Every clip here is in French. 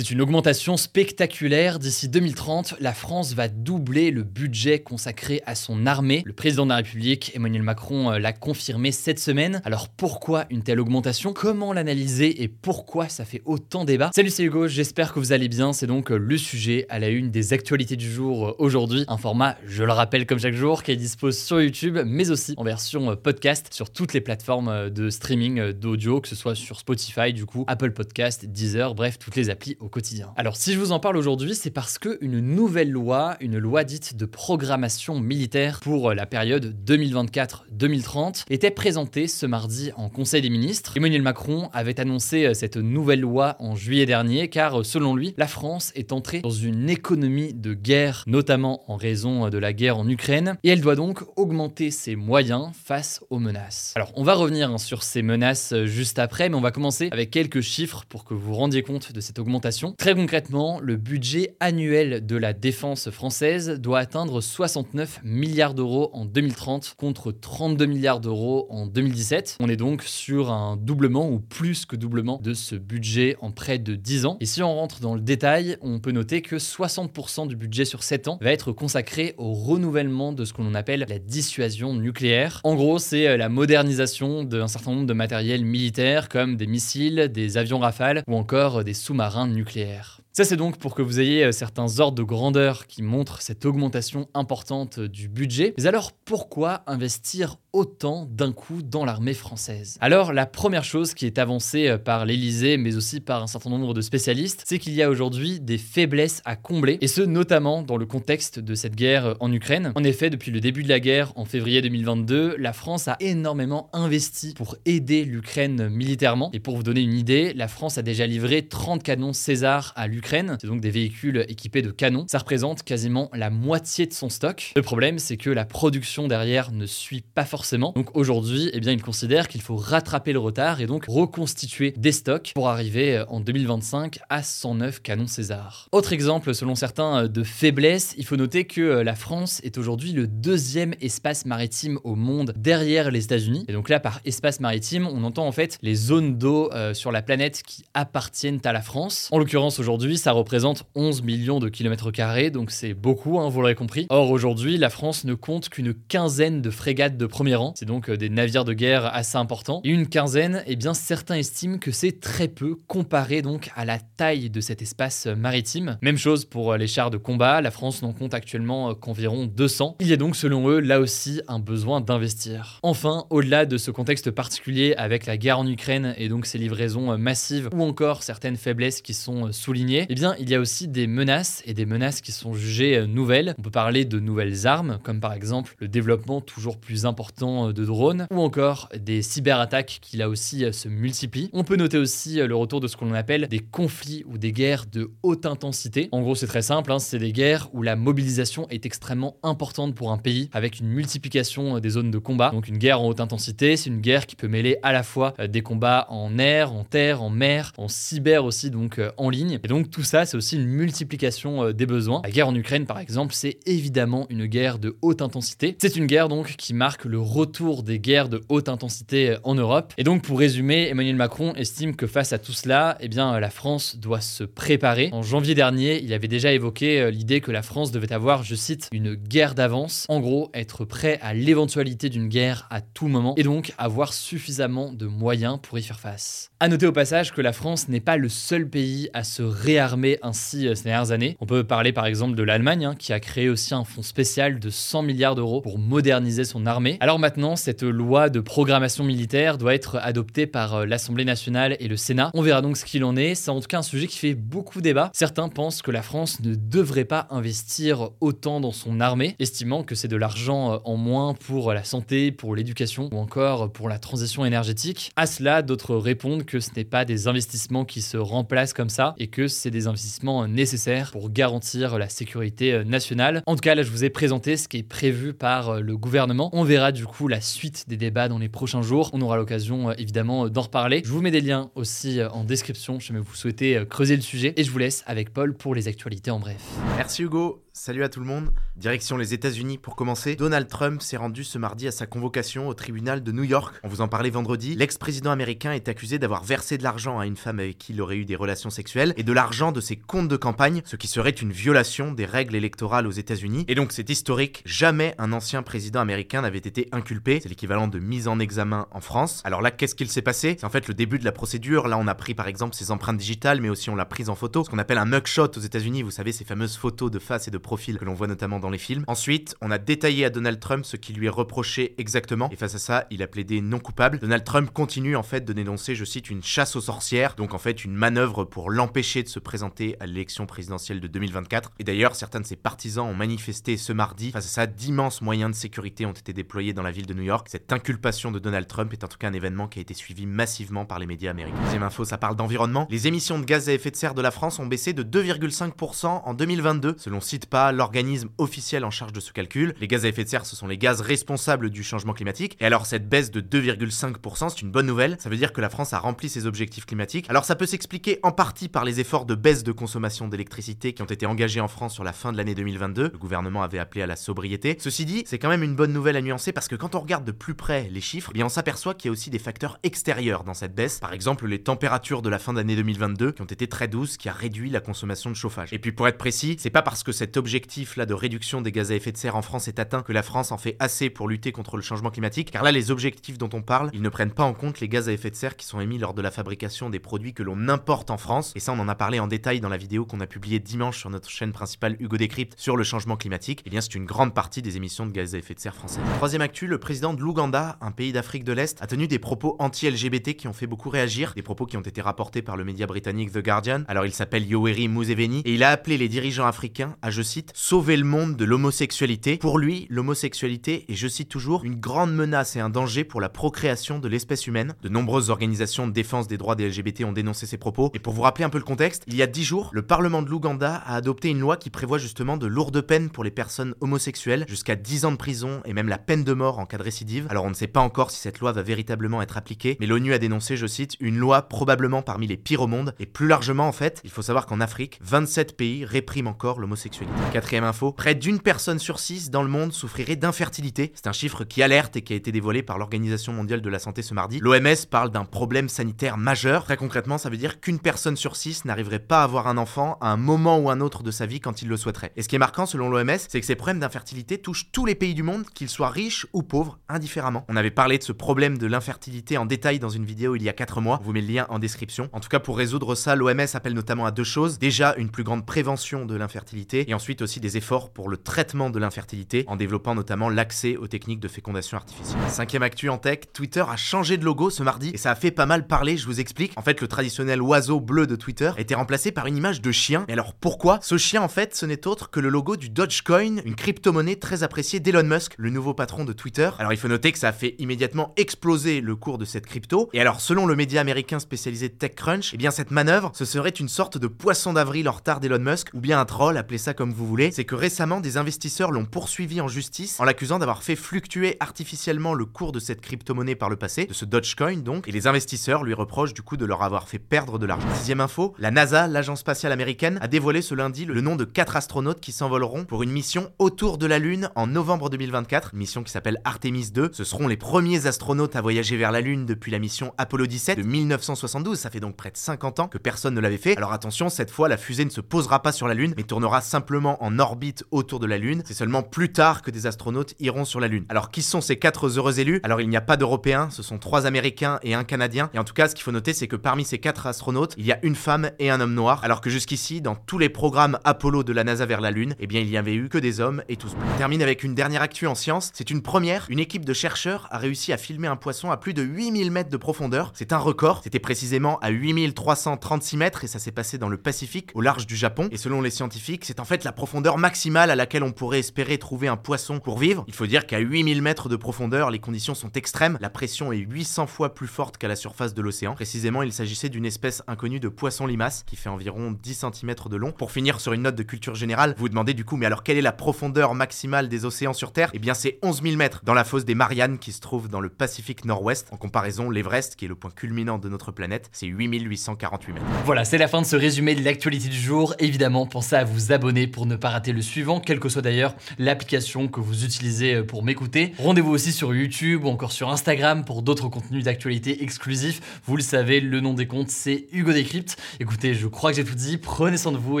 C'est une augmentation spectaculaire. D'ici 2030, la France va doubler le budget consacré à son armée. Le président de la République, Emmanuel Macron, euh, l'a confirmé cette semaine. Alors pourquoi une telle augmentation? Comment l'analyser et pourquoi ça fait autant débat? Salut, c'est Hugo, j'espère que vous allez bien. C'est donc euh, le sujet à la une des actualités du jour euh, aujourd'hui. Un format, je le rappelle comme chaque jour, qui est dispose sur YouTube, mais aussi en version podcast sur toutes les plateformes de streaming d'audio, que ce soit sur Spotify, du coup, Apple Podcast, Deezer, bref, toutes les applis au Alors si je vous en parle aujourd'hui, c'est parce que une nouvelle loi, une loi dite de programmation militaire pour la période 2024-2030 était présentée ce mardi en Conseil des ministres. Emmanuel Macron avait annoncé cette nouvelle loi en juillet dernier car selon lui, la France est entrée dans une économie de guerre, notamment en raison de la guerre en Ukraine, et elle doit donc augmenter ses moyens face aux menaces. Alors on va revenir hein, sur ces menaces juste après, mais on va commencer avec quelques chiffres pour que vous vous rendiez compte de cette augmentation Très concrètement, le budget annuel de la défense française doit atteindre 69 milliards d'euros en 2030 contre 32 milliards d'euros en 2017. On est donc sur un doublement ou plus que doublement de ce budget en près de 10 ans. Et si on rentre dans le détail, on peut noter que 60% du budget sur 7 ans va être consacré au renouvellement de ce qu'on appelle la dissuasion nucléaire. En gros, c'est la modernisation d'un certain nombre de matériels militaires comme des missiles, des avions rafales ou encore des sous-marins nucléaires nucléaire. Ça, c'est donc pour que vous ayez euh, certains ordres de grandeur qui montrent cette augmentation importante du budget. Mais alors, pourquoi investir autant d'un coup dans l'armée française? Alors, la première chose qui est avancée euh, par l'Élysée, mais aussi par un certain nombre de spécialistes, c'est qu'il y a aujourd'hui des faiblesses à combler, et ce, notamment dans le contexte de cette guerre euh, en Ukraine. En effet, depuis le début de la guerre, en février 2022, la France a énormément investi pour aider l'Ukraine militairement. Et pour vous donner une idée, la France a déjà livré 30 canons César à l'Ukraine c'est donc des véhicules équipés de canons. Ça représente quasiment la moitié de son stock. Le problème, c'est que la production derrière ne suit pas forcément. Donc aujourd'hui, eh bien, il considère qu'il faut rattraper le retard et donc reconstituer des stocks pour arriver euh, en 2025 à 109 canons César. Autre exemple, selon certains, euh, de faiblesse, il faut noter que euh, la France est aujourd'hui le deuxième espace maritime au monde derrière les États-Unis. Et donc là, par espace maritime, on entend en fait les zones d'eau sur la planète qui appartiennent à la France. En l'occurrence, aujourd'hui, ça représente 11 millions de kilomètres carrés, donc c'est beaucoup, hein, vous l'aurez compris. Or, aujourd'hui, la France ne compte qu'une quinzaine de frégates de premier rang, c'est donc euh, des navires de guerre assez importants. Et une quinzaine, eh bien, certains estiment que c'est très peu comparé donc à la taille de cet espace maritime. Même chose pour euh, les chars de combat, la France n'en compte actuellement euh, qu'environ 200. Il y a donc, selon eux, là aussi un besoin d'investir. Enfin, au-delà de ce contexte particulier avec la guerre en Ukraine et donc ses livraisons massives ou encore certaines faiblesses qui sont soulignées, eh bien, il y a aussi des menaces et des menaces qui sont jugées euh, nouvelles. On peut parler de nouvelles armes, comme par exemple le développement toujours plus important euh, de drones, ou encore des cyberattaques qui là aussi euh, se multiplient. On peut noter aussi le retour de ce qu'on appelle des conflits ou des guerres de haute intensité. En gros, c'est très simple, hein, c'est des guerres où la mobilisation est extrêmement importante pour un pays, avec une multiplication des zones de combat. Donc une guerre en haute intensité, c'est une guerre qui peut mêler à la fois des combats en air, en terre, en mer, en cyber aussi, donc en ligne. Et donc tout ça, c'est aussi une multiplication euh, des besoins. La guerre en Ukraine, par exemple, c'est évidemment une guerre de haute intensité. C'est une guerre donc qui marque le retour des guerres de haute intensité euh, en Europe. Et donc, pour résumer, Emmanuel Macron estime que face à tout cela, eh bien, la France doit se préparer. En janvier dernier, il avait déjà évoqué euh, l'idée que la France devait avoir, je cite, une guerre d'avance. En gros, être prêt à l'éventualité d'une guerre à tout moment et donc avoir suffisamment de moyens pour y faire face. À noter au passage que la France n'est pas le seul pays à se réarmer réarmer ainsi ces dernières années. On peut parler par exemple de l'Allemagne, hein, qui a créé aussi un fonds spécial de 100 milliards d'euros pour moderniser son armée. Alors maintenant, cette loi de programmation militaire doit être adoptée par l'Assemblée nationale et le Sénat. On verra donc ce qu'il en est. C'est en tout cas un sujet qui fait beaucoup débat. Certains pensent que la France ne devrait pas investir autant dans son armée, estimant que c'est de l'argent en moins pour la santé, pour l'éducation ou encore pour la transition énergétique. À cela, d'autres répondent que ce n'est pas des investissements qui se remplacent comme ça et que c'est des investissements nécessaires pour garantir la sécurité nationale. En tout cas, là, je vous ai présenté ce qui est prévu par le gouvernement. On verra du coup la suite des débats dans les prochains jours. On aura l'occasion évidemment d'en reparler. Je vous mets des liens aussi en description si vous souhaitez creuser le sujet et je vous laisse avec Paul pour les actualités en bref. Merci Hugo. Salut à tout le monde. Direction les États-Unis pour commencer. Donald Trump s'est rendu ce mardi à sa convocation au tribunal de New York. On vous en parlait vendredi. L'ex-président américain est accusé d'avoir versé de l'argent à une femme avec qui il aurait eu des relations sexuelles et de de ses comptes de campagne, ce qui serait une violation des règles électorales aux États-Unis. Et donc c'est historique. Jamais un ancien président américain n'avait été inculpé. C'est l'équivalent de mise en examen en France. Alors là, qu'est-ce qu'il s'est passé? C'est en fait le début de la procédure. Là, on a pris par exemple ses empreintes digitales, mais aussi on l'a prise en photo. Ce qu'on appelle un mugshot aux États-Unis. Vous savez, ces fameuses photos de face et de profil que l'on voit notamment dans les films. Ensuite, on a détaillé à Donald Trump ce qui lui est reproché exactement, et face à ça, il a plaidé non coupable. Donald Trump continue en fait de dénoncer, je cite, une chasse aux sorcières, donc en fait une manœuvre pour l'empêcher de se présenter à l'élection présidentielle de 2024. Et d'ailleurs, certains de ses partisans ont manifesté ce mardi. Face à ça, d'immenses moyens de sécurité ont été déployés dans la ville de New York. Cette inculpation de Donald Trump est en tout cas un événement qui a été suivi massivement par les médias américains. Deuxième info, ça parle d'environnement. Les émissions de gaz à effet de serre de la France ont baissé de 2,5% en 2022, selon CITPA, l'organisme officiel en charge de ce calcul. Les gaz à effet de serre, ce sont les gaz responsables du changement climatique. Et alors cette baisse de 2,5%, c'est une bonne nouvelle. Ça veut dire que la France a rempli ses objectifs climatiques. Alors ça peut s'expliquer en partie par les efforts de baisse de consommation d'électricité qui ont été engagés en France sur la fin de l'année 2022. Le gouvernement avait appelé à la sobriété. Ceci dit, c'est quand même une bonne nouvelle à nuancer parce que quand on regarde de plus près les chiffres, eh bien on s'aperçoit qu'il y a aussi des facteurs extérieurs dans cette baisse. Par exemple, les températures de la fin d'année 2022 qui ont été très douces, qui a réduit la consommation de chauffage. Et puis pour être précis, c'est pas parce que cet objectif là de réduction des gaz à effet de serre en France est atteint que la France en fait assez pour lutter contre le changement climatique, car là les objectifs dont on parle, ils ne prennent pas en compte les gaz à effet de serre qui sont émis lors de la fabrication des produits que l'on importe en France, et ça on en a parlé en détail dans la vidéo qu'on a publiée dimanche sur notre chaîne principale Hugo Décrypte sur le changement climatique, eh bien c'est une grande partie des émissions de gaz à effet de serre françaises. Troisième actu, le président de l'Ouganda, un pays d'Afrique de l'Est, a tenu des propos anti-LGBT qui ont fait beaucoup réagir, des propos qui ont été rapportés par le média britannique The Guardian. Alors il s'appelle Yoweri Museveni, et il a appelé les dirigeants africains à, je cite, sauver le monde de l'homosexualité. Pour lui, l'homosexualité est, je cite toujours, une grande menace et un danger pour la procréation de l'espèce humaine. De nombreuses organisations de défense des droits des LGBT ont dénoncé ces propos. Et pour vous rappeler un peu le contexte, il y a dix jours, le Parlement de l'Ouganda a adopté une loi qui prévoit justement de lourdes peines pour les personnes homosexuelles, jusqu'à 10 ans de prison et même la peine de mort en cas de récidive. Alors on ne sait pas encore si cette loi va véritablement être appliquée, mais l'ONU a dénoncé, je cite, une loi probablement parmi les pires au monde. Et plus largement en fait, il faut savoir qu'en Afrique, 27 pays répriment encore l'homosexualité. Quatrième info, près d'une personne sur six dans le monde souffrirait d'infertilité. C'est un chiffre qui alerte et qui a été dévoilé par l'Organisation mondiale de la santé ce mardi. L'OMS parle d'un problème sanitaire majeur. Très concrètement, ça veut dire qu'une personne sur six n'arriverait pas avoir un enfant à un moment ou un autre de sa vie quand il le souhaiterait. Et ce qui est marquant selon l'OMS, c'est que ces problèmes d'infertilité touchent tous les pays du monde, qu'ils soient riches ou pauvres, indifféremment. On avait parlé de ce problème de l'infertilité en détail dans une vidéo il y a 4 mois. Vous met le lien en description. En tout cas, pour résoudre ça, l'OMS appelle notamment à deux choses. Déjà, une plus grande prévention de l'infertilité et ensuite aussi des efforts pour le traitement de l'infertilité en développant notamment l'accès aux techniques de fécondation artificielle. Cinquième actu en tech, Twitter a changé de logo ce mardi et ça a fait pas mal parler, je vous explique. En fait, le traditionnel oiseau bleu de Twitter a été par une image de chien. Et alors pourquoi Ce chien en fait, ce n'est autre que le logo du Dogecoin, une crypto-monnaie très appréciée d'Elon Musk, le nouveau patron de Twitter. Alors il faut noter que ça a fait immédiatement exploser le cours de cette crypto. Et alors selon le média américain spécialisé TechCrunch, eh bien cette manœuvre, ce serait une sorte de poisson d'avril en retard d'Elon Musk ou bien un troll, appelez ça comme vous voulez. C'est que récemment des investisseurs l'ont poursuivi en justice en l'accusant d'avoir fait fluctuer artificiellement le cours de cette crypto-monnaie par le passé, de ce Dogecoin donc, et les investisseurs lui reprochent du coup de leur avoir fait perdre de l'argent. Sixième info, la NASA, l'agence spatiale américaine, a dévoilé ce lundi le nom de quatre astronautes qui s'envoleront pour une mission autour de la Lune en novembre 2024, une mission qui s'appelle Artemis 2. Ce seront les premiers astronautes à voyager vers la Lune depuis la mission Apollo 17 de 1972, ça fait donc près de 50 ans que personne ne l'avait fait. Alors attention, cette fois la fusée ne se posera pas sur la Lune, mais tournera simplement en orbite autour de la Lune. C'est seulement plus tard que des astronautes iront sur la Lune. Alors qui sont ces quatre heureux élus? Alors il n'y a pas d'Européens, ce sont trois Américains et un Canadien. Et en tout cas, ce qu'il faut noter, c'est que parmi ces quatre astronautes, il y a une femme et un homme homme noir, alors que jusqu'ici, dans tous les programmes Apollo de la NASA vers la Lune, eh bien il y avait eu que des hommes et tous blancs. On termine avec une dernière actu en science. C'est une première. Une équipe de chercheurs a réussi à filmer un poisson à plus de 8000 mètres de profondeur. C'est un record. C'était précisément à 8336 mètres et ça s'est passé dans le Pacifique, au large du Japon. Et selon les scientifiques, c'est en fait la profondeur maximale à laquelle on pourrait espérer trouver un poisson pour vivre. Il faut dire qu'à 8000 mètres de profondeur, les conditions sont extrêmes. La pression est 800 fois plus forte qu'à la surface de l'océan. Précisément, il s'agissait d'une espèce inconnue de poisson limace qui fait environ 10 cm de long. Pour finir sur une note de culture générale, vous vous demandez du coup, mais alors quelle est la profondeur maximale des océans sur Terre? Eh bien, c'est 11 000 mètres dans la fosse des Mariannes qui se trouve dans le Pacifique Nord-Ouest. En comparaison, l'Everest, qui est le point culminant de notre planète, c'est 8848 mètres. Voilà, c'est la fin de ce résumé de l'actualité du jour. Évidemment, pensez à vous abonner pour ne pas rater le suivant, quelle que soit d'ailleurs l'application que vous utilisez euh, pour m'écouter. Rendez-vous aussi sur YouTube ou encore sur Instagram pour d'autres contenus d'actualité exclusifs. Vous le savez, le nom des comptes, c'est Hugo Décrypte. Écoutez, je crois que j'ai tout dit. Prenez soin de vous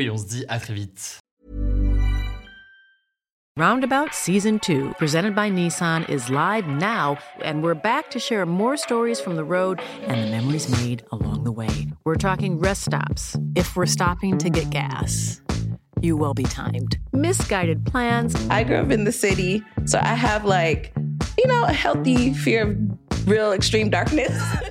et on se dit à très vite. Roundabout Season 2, presented by Nissan, is live now, and we're back to share more stories from the road and the memories made along the way. We're talking rest stops, if we're stopping to get gas. You will be timed. Misguided plans. I grew up in the city, so I have like, you know, a healthy fear of real extreme darkness.